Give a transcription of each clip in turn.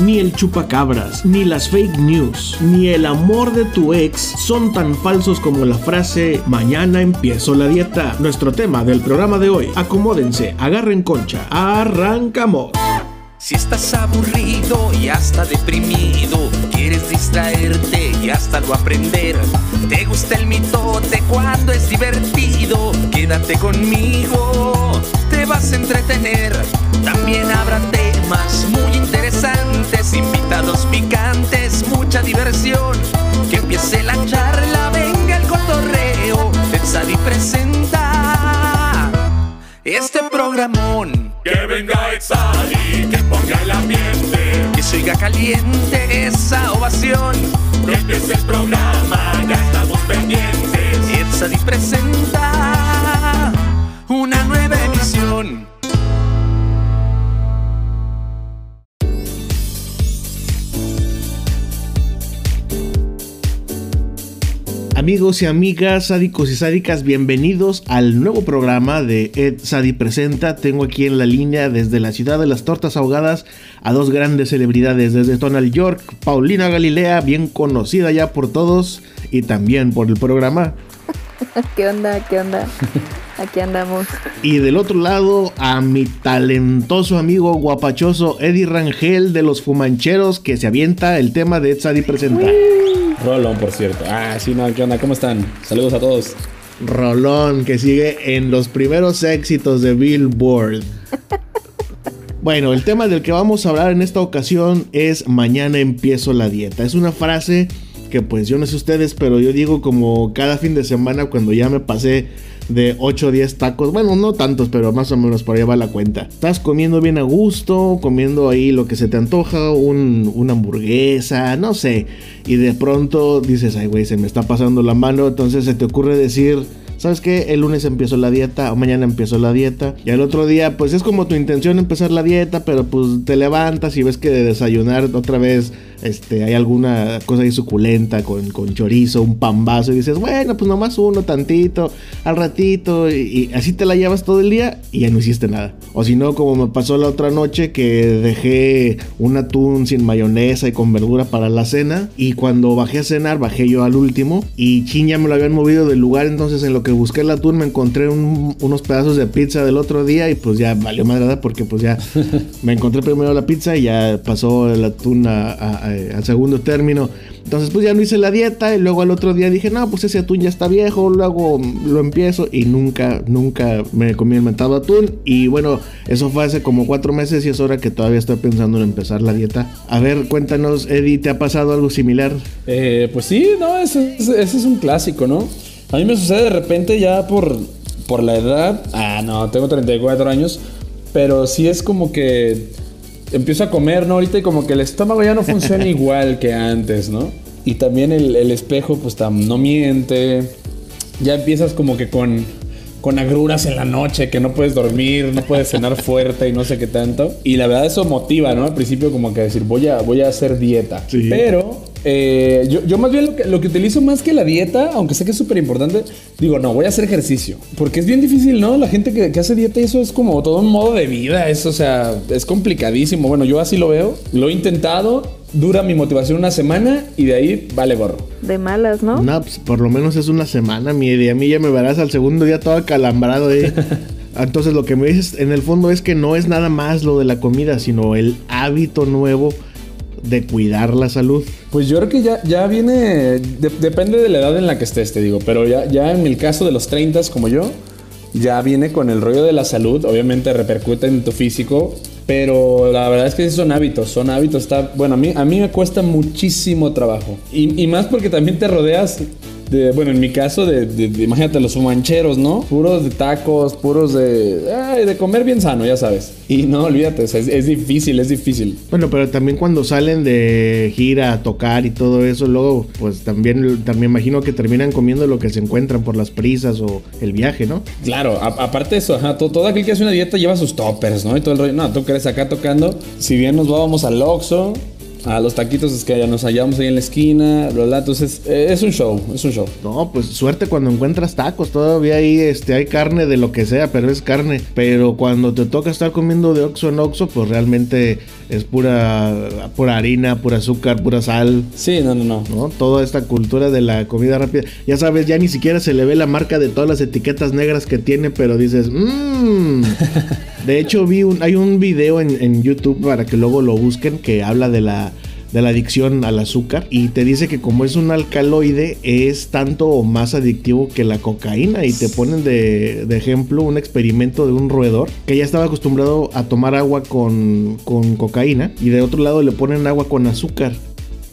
ni el chupacabras, ni las fake news, ni el amor de tu ex son tan falsos como la frase mañana empiezo la dieta. Nuestro tema del programa de hoy, acomódense, agarren concha, arrancamos. Si estás aburrido y hasta deprimido, quieres distraerte y hasta lo aprender. Te gusta el mitote cuando es divertido, quédate conmigo, te vas a entretener. También habrá temas muy interesantes, invitados picantes, mucha diversión. Que empiece la charla, venga el cotorreo, Sadi presenta este programón. Que venga Exali, que ponga el ambiente. Que se oiga caliente esa ovación. Que empiece el programa, ya estamos pendientes. Exali presenta una nueva emisión. Amigos y amigas, sádicos y sádicas, bienvenidos al nuevo programa de Ed Sadi Presenta. Tengo aquí en la línea desde la ciudad de las tortas ahogadas a dos grandes celebridades, desde Donald York, Paulina Galilea, bien conocida ya por todos y también por el programa. ¿Qué onda? ¿Qué onda? Aquí andamos. Y del otro lado a mi talentoso amigo guapachoso Eddie Rangel de los Fumancheros que se avienta el tema de Ed Sadi Presenta. Rolón, por cierto. Ah, sí, no, ¿qué onda? ¿Cómo están? Saludos a todos. Rolón, que sigue en los primeros éxitos de Billboard. Bueno, el tema del que vamos a hablar en esta ocasión es Mañana empiezo la dieta. Es una frase que pues yo no sé ustedes, pero yo digo como cada fin de semana cuando ya me pasé de 8 o 10 tacos. Bueno, no tantos, pero más o menos por ahí va la cuenta. Estás comiendo bien a gusto, comiendo ahí lo que se te antoja, un, una hamburguesa, no sé. Y de pronto dices, ay, güey, se me está pasando la mano. Entonces se te ocurre decir, ¿sabes qué? El lunes empiezo la dieta o mañana empiezo la dieta. Y al otro día, pues es como tu intención empezar la dieta, pero pues te levantas y ves que de desayunar otra vez este, hay alguna cosa ahí suculenta con, con chorizo, un pambazo y dices, bueno, pues nomás uno, tantito, al ratito, y, y, así te la llevas todo el día y ya no hiciste nada. O si no, como me pasó la otra noche que dejé un atún sin mayonesa y con verdura para la cena, y cuando bajé a cenar, bajé yo al último, y chin ya me lo habían movido del lugar, entonces en lo que busqué el atún me encontré un, unos pedazos de pizza del otro día y pues ya valió madre porque pues ya me encontré primero la pizza y ya pasó el atún a, a al segundo término. Entonces pues ya no hice la dieta y luego al otro día dije, no, pues ese atún ya está viejo, luego lo empiezo y nunca, nunca me comí el mentado atún. Y bueno, eso fue hace como cuatro meses y es hora que todavía estoy pensando en empezar la dieta. A ver, cuéntanos, Eddie, ¿te ha pasado algo similar? Eh, pues sí, no, ese, ese, ese, es un clásico, ¿no? A mí me sucede de repente ya por, por la edad, ah, no, tengo 34 años, pero sí es como que empiezo a comer, ¿no? Ahorita y como que el estómago ya no funciona igual que antes, ¿no? Y también el, el espejo, pues no miente. Ya empiezas como que con, con agruras en la noche, que no puedes dormir, no puedes cenar fuerte y no sé qué tanto. Y la verdad eso motiva, ¿no? Al principio como que decir, voy a, voy a hacer dieta. Sí. Pero eh, yo, yo, más bien lo que, lo que, utilizo más que la dieta, aunque sé que es súper importante, digo, no, voy a hacer ejercicio. Porque es bien difícil, ¿no? La gente que, que, hace dieta, eso es como todo un modo de vida. Es, o sea, es complicadísimo. Bueno, yo así lo veo. Lo he intentado. Dura mi motivación una semana y de ahí vale gorro. De malas, ¿no? No, pues por lo menos es una semana, mi y a mí ya me verás al segundo día todo acalambrado, ¿eh? Entonces lo que me dices en el fondo es que no es nada más lo de la comida, sino el hábito nuevo de cuidar la salud? Pues yo creo que ya, ya viene, de, depende de la edad en la que estés, te digo, pero ya, ya en el caso de los 30 como yo, ya viene con el rollo de la salud, obviamente repercute en tu físico, pero la verdad es que son hábitos, son hábitos, está, bueno, a mí, a mí me cuesta muchísimo trabajo, y, y más porque también te rodeas de, bueno, en mi caso, de, de, de, imagínate los mancheros, ¿no? Puros de tacos, puros de, ay, de comer bien sano, ya sabes. Y no, olvídate, es, es, difícil, es difícil. Bueno, pero también cuando salen de gira a tocar y todo eso, luego, pues también, también imagino que terminan comiendo lo que se encuentran por las prisas o el viaje, ¿no? Claro, a, aparte de eso, ajá, todo, todo, aquel que hace una dieta lleva sus toppers, ¿no? Y todo el rollo, no, tú crees acá tocando, si bien nos vamos al Oxxo, a los taquitos es que ya nos hallamos ahí en la esquina, bla. Entonces, eh, es un show, es un show. No, pues suerte cuando encuentras tacos. Todavía ahí este, hay carne de lo que sea, pero es carne. Pero cuando te toca estar comiendo de oxo en oxo, pues realmente es pura, pura harina, pura azúcar, pura sal. Sí, no, no, no. ¿no? Toda esta cultura de la comida rápida. Ya sabes, ya ni siquiera se le ve la marca de todas las etiquetas negras que tiene, pero dices, mmm. De hecho, vi un, hay un video en, en YouTube para que luego lo busquen que habla de la de la adicción al azúcar y te dice que como es un alcaloide es tanto o más adictivo que la cocaína y te ponen de, de ejemplo un experimento de un roedor que ya estaba acostumbrado a tomar agua con, con cocaína y de otro lado le ponen agua con azúcar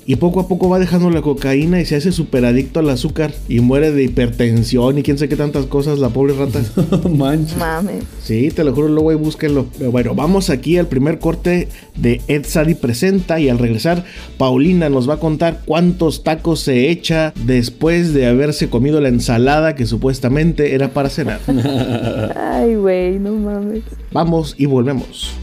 y poco a poco va dejando la cocaína y se hace súper adicto al azúcar y muere de hipertensión y quién sabe qué tantas cosas la pobre rata. Manches. Mames. Sí, te lo juro, luego ahí búsquenlo. Pero bueno, vamos aquí al primer corte de Ed Sadi Presenta y al regresar, Paulina nos va a contar cuántos tacos se echa después de haberse comido la ensalada que supuestamente era para cenar. Ay, güey, no mames. Vamos y volvemos.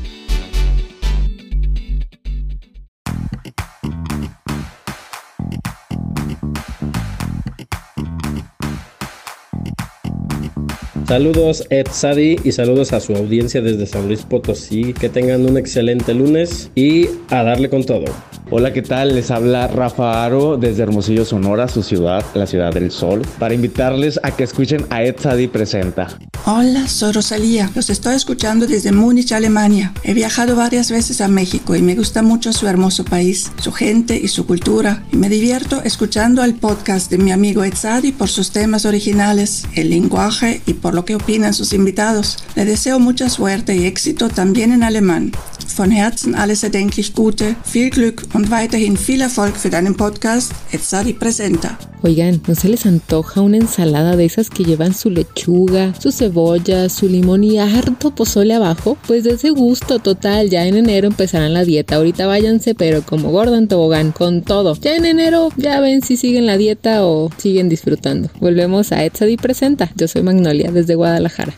Saludos Ed Sadi y saludos a su audiencia desde San Luis Potosí. Que tengan un excelente lunes y a darle con todo. Hola, ¿qué tal? Les habla Rafa Aro desde Hermosillo, Sonora, su ciudad, la ciudad del sol, para invitarles a que escuchen a Ed Sadi Presenta. Hola, soy Rosalía. Los estoy escuchando desde Múnich, Alemania. He viajado varias veces a México y me gusta mucho su hermoso país, su gente y su cultura. Y me divierto escuchando el podcast de mi amigo Ed Sadi por sus temas originales, el lenguaje y por lo que opinan sus invitados. Le deseo mucha suerte y éxito también en alemán. Von Herzen alles erdenklich Gute, viel Glück und weiterhin viel Erfolg für deinen Podcast. Ed Sadi presenta. Oigan, ¿no se les antoja una ensalada de esas que llevan su lechuga, su cebolla, su limón y harto pozole abajo? Pues de ese gusto total, ya en enero empezarán la dieta. Ahorita váyanse, pero como Gordon Tobogán, con todo. Ya en enero ya ven si siguen la dieta o siguen disfrutando. Volvemos a Etsadi Presenta. Yo soy Magnolia desde Guadalajara.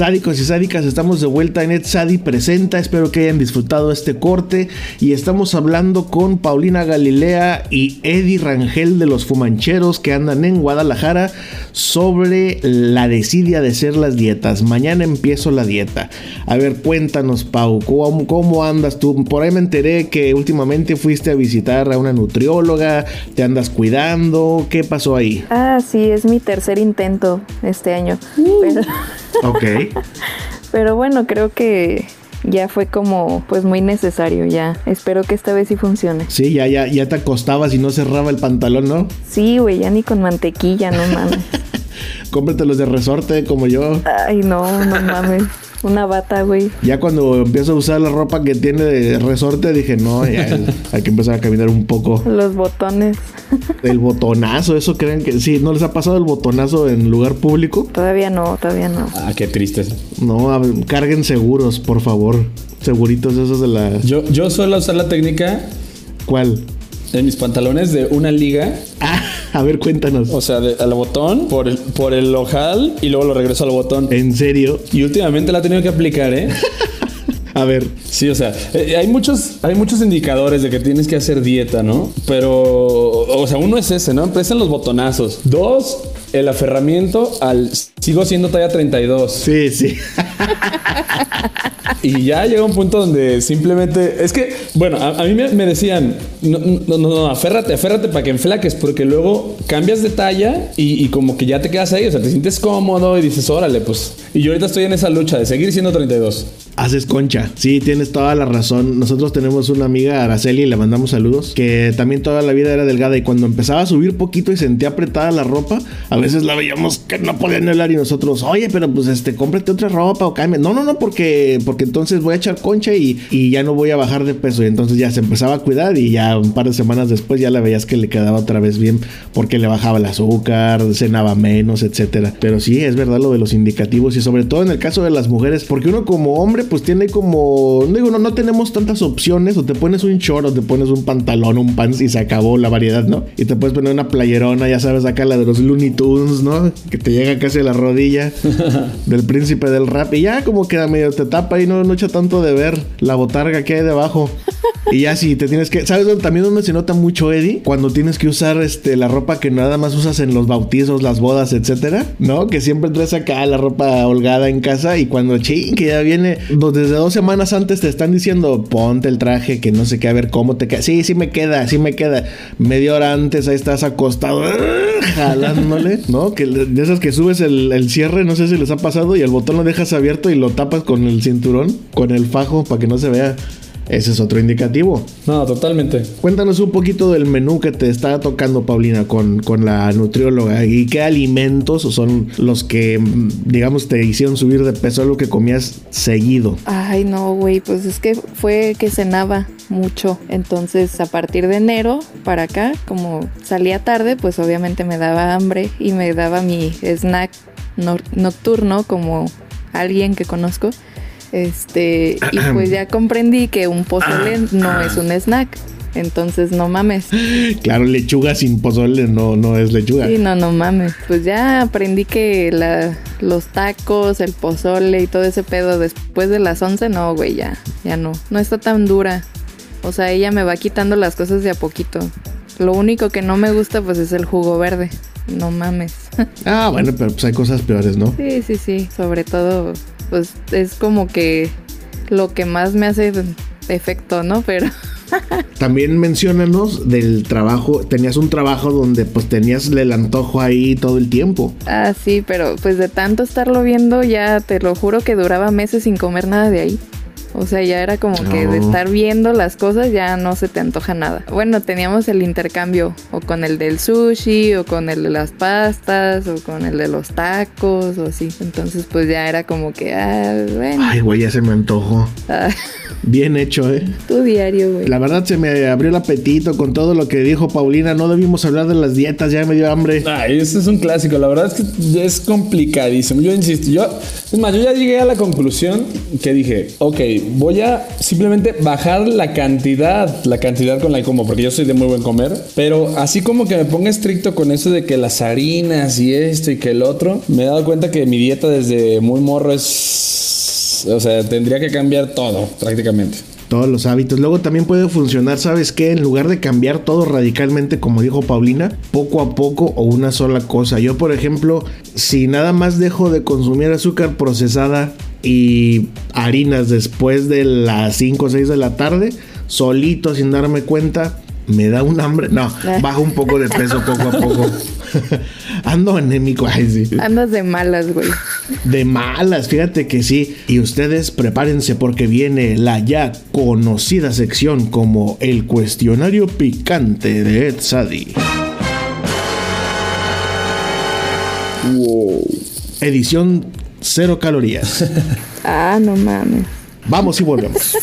Sádicos y sádicas, estamos de vuelta en Ed Sadi Presenta. Espero que hayan disfrutado este corte. Y estamos hablando con Paulina Galilea y Eddie Rangel de los Fumancheros que andan en Guadalajara sobre la desidia de hacer las dietas. Mañana empiezo la dieta. A ver, cuéntanos, Pau, ¿cómo, cómo andas tú? Por ahí me enteré que últimamente fuiste a visitar a una nutrióloga, te andas cuidando. ¿Qué pasó ahí? Ah, sí, es mi tercer intento este año. Pero, Ok. pero bueno, creo que ya fue como pues muy necesario ya. Espero que esta vez sí funcione. Sí, ya, ya, ya te acostabas y no cerraba el pantalón, ¿no? Sí, güey, ya ni con mantequilla, no mames. Cómpratelos de resorte como yo. Ay, no, no mames. Una bata, güey. Ya cuando empiezo a usar la ropa que tiene de resorte, dije, no, ya hay que empezar a caminar un poco. Los botones. El botonazo, eso creen que sí, ¿no les ha pasado el botonazo en lugar público? Todavía no, todavía no. Ah, qué triste. No, a carguen seguros, por favor. Seguritos esos de la... Yo, yo suelo usar la técnica ¿Cuál? En mis pantalones de una liga. Ah, a ver, cuéntanos. O sea, de- al botón, por el, por el ojal y luego lo regreso al botón. ¿En serio? Y últimamente la he tenido que aplicar, ¿eh? A ver, Sí, o sea, eh, hay muchos, hay muchos indicadores de que tienes que hacer dieta, ¿no? Pero, o sea, uno es ese, ¿no? Empiezan los botonazos. Dos, el aferramiento al sigo siendo talla 32. sí, sí. Y ya llega un punto donde simplemente. Es que, bueno, a, mí me, decían: no, no, no, aférrate, aférrate para que enflaques, porque luego cambias de talla y, como que ya te quedas ahí, o sea, te sientes cómodo y dices, órale, pues. Y yo ahorita estoy en esa lucha de seguir siendo 32. Haces concha. Sí, tienes toda la razón. Nosotros tenemos una amiga, Araceli, y le mandamos saludos, que también toda la vida era delgada y cuando empezaba a subir poquito y sentía apretada la ropa, a veces la veíamos que no podía ni hablar y nosotros, oye, pero pues este, cómprate otra ropa o cambia. No, no, no, porque, porque que entonces voy a echar concha y, y ya no voy a bajar de peso. Y entonces ya se empezaba a cuidar y ya un par de semanas después ya la veías que le quedaba otra vez bien porque le bajaba el azúcar, cenaba menos, etcétera. Pero sí, es verdad lo de los indicativos y sobre todo en el caso de las mujeres, porque uno como hombre pues tiene como, digo, no, no tenemos tantas opciones, o te pones un short o te pones un pantalón, un pants y se acabó la variedad, ¿no? Y te puedes poner una playerona, ya sabes, acá la de los Looney Tunes, ¿no? Que te llega casi a la rodilla del príncipe del rap y ya como queda medio te tapa y no, no echa tanto de ver la botarga que hay debajo. Y ya si te tienes que, ¿sabes también donde se nota mucho Eddie? Cuando tienes que usar este la ropa que nada más usas en los bautizos, las bodas, etcétera, ¿no? Que siempre traes acá la ropa holgada en casa y cuando ching, que ya viene, desde dos semanas antes te están diciendo, ponte el traje, que no sé qué, a ver cómo te queda. Sí, sí me queda, sí me queda. Media hora antes ahí estás acostado, jalándole, ¿no? Que de esas que subes el, el cierre, no sé si les ha pasado, y el botón lo dejas abierto y lo tapas con el cinturón, con el fajo, para que no se vea. Ese es otro indicativo. No, totalmente. Cuéntanos un poquito del menú que te está tocando, Paulina, con, con la nutrióloga. ¿Y qué alimentos son los que, mm, digamos, te hicieron subir de peso, algo que comías seguido? Ay, no, güey, pues es que fue que cenaba mucho. Entonces, a partir de enero para acá, como salía tarde, pues obviamente me daba hambre y me daba mi snack no- nocturno como alguien que conozco. Este, y pues ya comprendí que un pozole no es un snack. Entonces, no mames. Claro, lechuga sin pozole no, no es lechuga. Sí, no, no mames. Pues ya aprendí que la, los tacos, el pozole y todo ese pedo después de las 11, no, güey, ya, ya no. No está tan dura. O sea, ella me va quitando las cosas de a poquito. Lo único que no me gusta, pues, es el jugo verde. No mames. Ah, bueno, pero pues hay cosas peores, ¿no? sí, sí, sí. Sobre todo, pues, es como que lo que más me hace efecto, ¿no? Pero... También menciónanos del trabajo. Tenías un trabajo donde pues tenías el antojo ahí todo el tiempo. Ah, sí, pero pues de tanto estarlo viendo, ya te lo juro que duraba meses sin comer nada de ahí. O sea, ya era como que de estar viendo las cosas ya no se te antoja nada. Bueno, teníamos el intercambio o con el del sushi o con el de las pastas o con el de los tacos o así. Entonces pues ya era como que, ah, bueno, Ay, güey, ya se me antojó. ah, Bien hecho, ¿eh? tu diario, güey. La verdad se me abrió el apetito con todo lo que dijo Paulina. No debimos hablar de las dietas, ya me dio hambre. Ay, este es un clásico. La verdad es que es complicadísimo. Yo insisto, yo, es más, yo ya llegué a la conclusión que dije, ok, voy a simplemente bajar la cantidad, la cantidad con la que como, porque yo soy de muy buen comer, pero así como que me ponga estricto con eso de que las harinas y esto y que el otro, me he dado cuenta que mi dieta desde muy morro es, o sea, tendría que cambiar todo prácticamente. Todos los hábitos. Luego también puede funcionar, ¿sabes qué? En lugar de cambiar todo radicalmente, como dijo Paulina, poco a poco o una sola cosa. Yo, por ejemplo, si nada más dejo de consumir azúcar procesada y harinas después de las 5 o 6 de la tarde, solito sin darme cuenta, me da un hambre. No, bajo un poco de peso poco a poco. Ando anémico, ay sí. Andas de malas, güey. De malas, fíjate que sí. Y ustedes prepárense porque viene la ya conocida sección como el cuestionario picante de Ed Sadi. Edición cero calorías. Ah, no mames. Vamos y volvemos.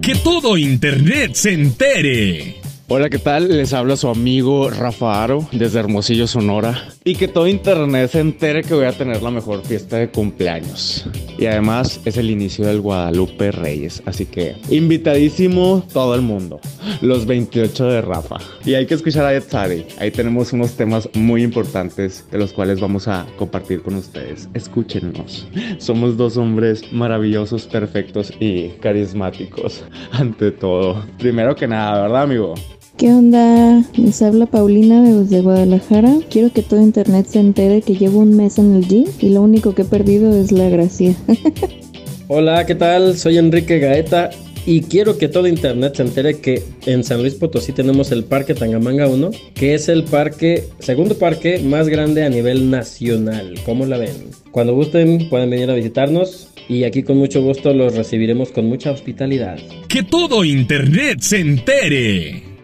Que todo Internet se entere. Hola, ¿qué tal? Les habla su amigo Rafa Aro desde Hermosillo, Sonora. Y que todo internet se entere que voy a tener la mejor fiesta de cumpleaños. Y además es el inicio del Guadalupe Reyes. Así que invitadísimo todo el mundo. Los 28 de Rafa. Y hay que escuchar a Ed Sadi. Ahí tenemos unos temas muy importantes de los cuales vamos a compartir con ustedes. Escúchenos. Somos dos hombres maravillosos, perfectos y carismáticos. Ante todo. Primero que nada, ¿verdad, amigo? ¿Qué onda? Les habla Paulina desde Guadalajara. Quiero que todo internet se entere que llevo un mes en el gym y lo único que he perdido es la gracia. Hola, ¿qué tal? Soy Enrique Gaeta y quiero que todo internet se entere que en San Luis Potosí tenemos el Parque Tangamanga 1, que es el parque, segundo parque más grande a nivel nacional. ¿Cómo la ven? Cuando gusten pueden venir a visitarnos y aquí con mucho gusto los recibiremos con mucha hospitalidad. Que todo Internet se entere.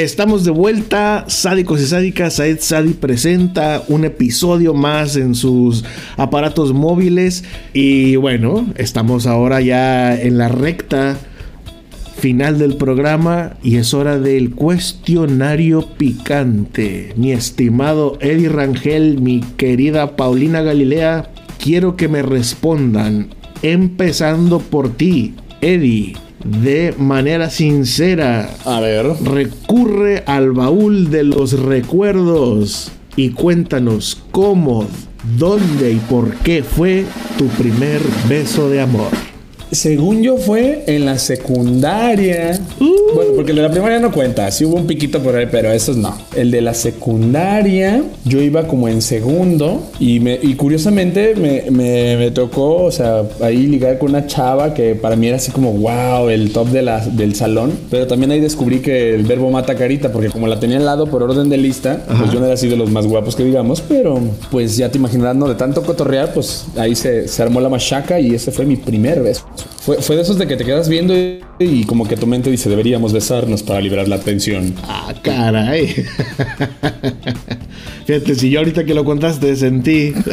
Estamos de vuelta, sádicos y sádicas. Saed Sadi presenta un episodio más en sus aparatos móviles. Y bueno, estamos ahora ya en la recta final del programa y es hora del cuestionario picante. Mi estimado Eddie Rangel, mi querida Paulina Galilea, quiero que me respondan, empezando por ti, Eddie de manera sincera. A ver. Recurre al baúl de los recuerdos y cuéntanos cómo, dónde y por qué fue tu primer beso de amor. Según yo fue en la secundaria. Bueno, porque el de la primaria no cuenta. Sí hubo un piquito por ahí, pero esos no. El de la secundaria, yo iba como en segundo y, me, y curiosamente me, me- me tocó, o sea, ahí ligar con una chava que para mí era así como, wow, el top de la, del salón. Pero también ahí descubrí que el verbo mata carita, porque como la tenía al lado por orden de lista, pues yo no era así de los más guapos que digamos, pero pues ya te imaginarás, ¿no? De tanto cotorrear, pues ahí se, se armó la machaca y ese fue mi primer beso. Fue, fue de esos de que te quedas viendo y, y como que tu mente dice, deberíamos besarnos para liberar la tensión. Ah, caray. Fíjate, si yo ahorita que lo contaste sentí.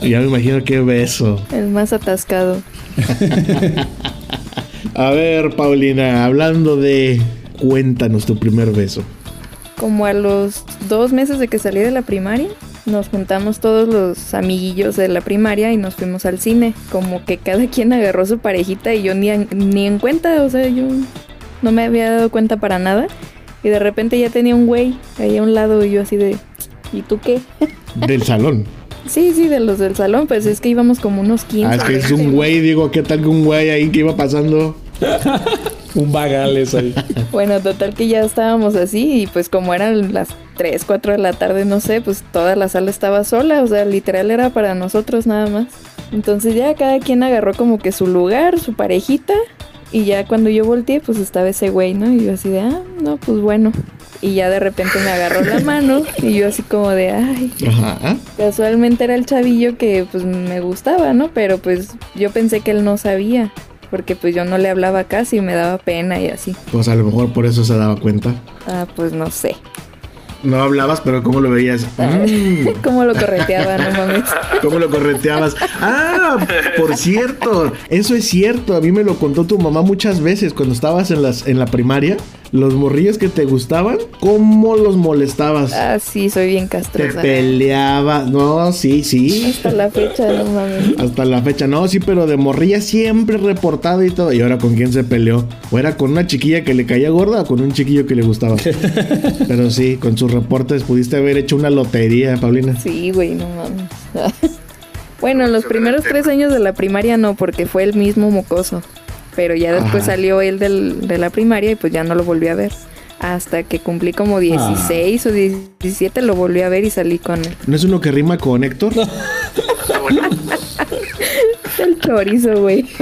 Ya me imagino qué beso. El más atascado. A ver, Paulina, hablando de. Cuéntanos tu primer beso. Como a los dos meses de que salí de la primaria, nos juntamos todos los amiguillos de la primaria y nos fuimos al cine. Como que cada quien agarró su parejita y yo ni en, ni en cuenta, o sea, yo no me había dado cuenta para nada. Y de repente ya tenía un güey ahí a un lado y yo así de, ¿y tú qué? Del salón. sí, sí, de los del salón, pues es que íbamos como unos 15. Ah, es que es un güey, digo, ¿qué tal que un güey ahí que iba pasando? Un vagales ahí. Bueno, total que ya estábamos así y pues como eran las 3, 4 de la tarde, no sé, pues toda la sala estaba sola, o sea, literal era para nosotros nada más. Entonces ya cada quien agarró como que su lugar, su parejita y ya cuando yo volteé pues estaba ese güey, ¿no? Y yo así de, ah, no, pues bueno. Y ya de repente me agarró la mano y yo así como de, ay, Ajá. casualmente era el chavillo que pues me gustaba, ¿no? Pero pues yo pensé que él no sabía. Porque pues yo no le hablaba casi, me daba pena y así. Pues a lo mejor por eso se daba cuenta. Ah, pues no sé. No hablabas, pero ¿cómo lo veías? Mm, ¿Cómo lo correteaba? No mames. ¿Cómo lo correteabas? Ah, por cierto, eso es cierto. A mí me lo contó tu mamá muchas veces cuando estabas en, las, en la primaria. Los morrillos que te gustaban, ¿cómo los molestabas? Ah, sí, soy bien Te castrosa. peleabas. No, sí, sí. Hasta la fecha, no mames. Hasta la fecha, no, sí, pero de morrilla siempre reportado y todo. ¿Y ahora con quién se peleó? ¿O era con una chiquilla que le caía gorda o con un chiquillo que le gustaba? pero sí, con sus reportes pudiste haber hecho una lotería, Paulina. Sí, güey, no mames. bueno, los primeros tres años de la primaria no, porque fue el mismo mocoso. Pero ya después Ajá. salió él del- de la primaria y pues ya no lo volví a ver. Hasta que cumplí como 16 o 17 lo volví a ver y salí con él. ¿No es uno que rima con Héctor? El chorizo, güey.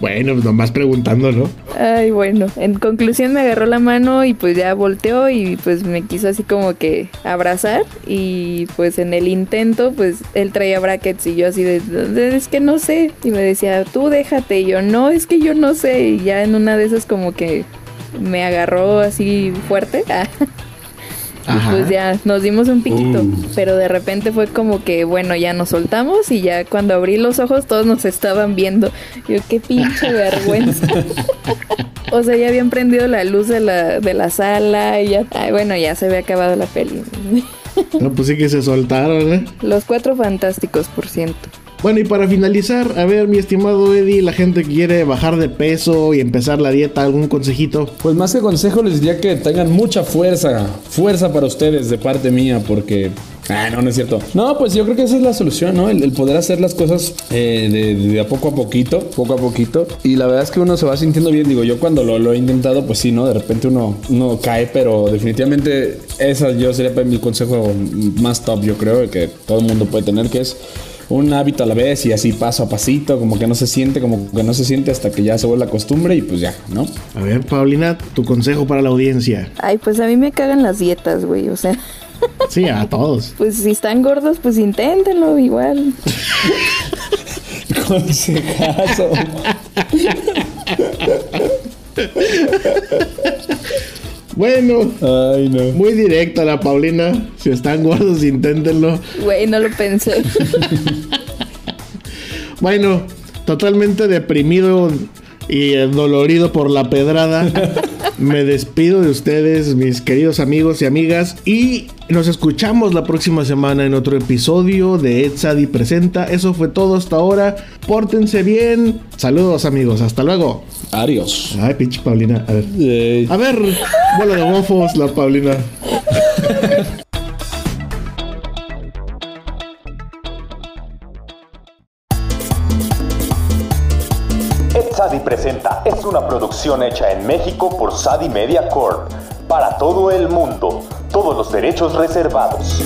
bueno, pues nomás preguntando, ¿no? Ay, bueno. En conclusión me agarró la mano y pues ya volteó y pues me quiso así como que abrazar. Y pues en el intento, pues él traía brackets y yo así de, "De- es que no sé. Y me decía, tú déjate. Y yo, no, es que yo no sé. Y ya en una de esas como que me agarró así fuerte. Ajá. pues ya nos dimos un piquito. Uh. Pero de repente fue como que, bueno, ya nos soltamos y ya cuando abrí los ojos todos nos estaban viendo. Yo, qué pinche vergüenza. o sea, ya habían prendido la luz de la, de la sala y ya, ay, bueno, ya se había acabado la peli. No, pues sí que se soltaron, ¿eh? Los cuatro fantásticos, por ciento. Bueno, y para finalizar, a ver, mi estimado Eddie, la gente que quiere bajar de peso y empezar la dieta, ¿algún consejito? Pues más que consejo les diría que tengan mucha fuerza, fuerza para ustedes de parte mía, porque Ah, no, no es cierto. No, pues yo creo que esa es la solución, ¿no? El, el poder hacer las cosas eh, de, de a poco a poquito, poco a poquito. Y la verdad es que uno se va sintiendo bien. Digo, yo cuando lo, lo he intentado, pues sí, ¿no? De repente uno, uno cae, pero definitivamente esa yo sería mi consejo más top, yo creo, que todo el mundo puede tener, que es un hábito a la vez y así paso a pasito, como que no se siente, como que no se siente hasta que ya se vuelve la costumbre y pues ya, ¿no? A ver, Paulina, tu consejo para la audiencia. Ay, pues a mí me cagan las dietas, güey. O sea, Sí, a todos. pues si están gordos, pues inténtenlo igual. Consejazo. Bueno, Ay, no. muy directa la Paulina. Si están gordos, inténtenlo. Güey, no lo pensé. Bueno, totalmente deprimido y eh, dolorido por la pedrada. Me despido de ustedes, mis queridos amigos y amigas. Y nos escuchamos la próxima semana en otro episodio de Ed Sadi Presenta. Eso fue todo hasta ahora. Pórtense bien. Saludos, amigos. Hasta luego. Adiós. Ay, pinche Paulina. A ver. Eh, A ver, bola de mofos, la Paulina. Sadi Presenta es una producción hecha en México por Sadi Media Corp. Para todo el mundo. Todos los derechos reservados.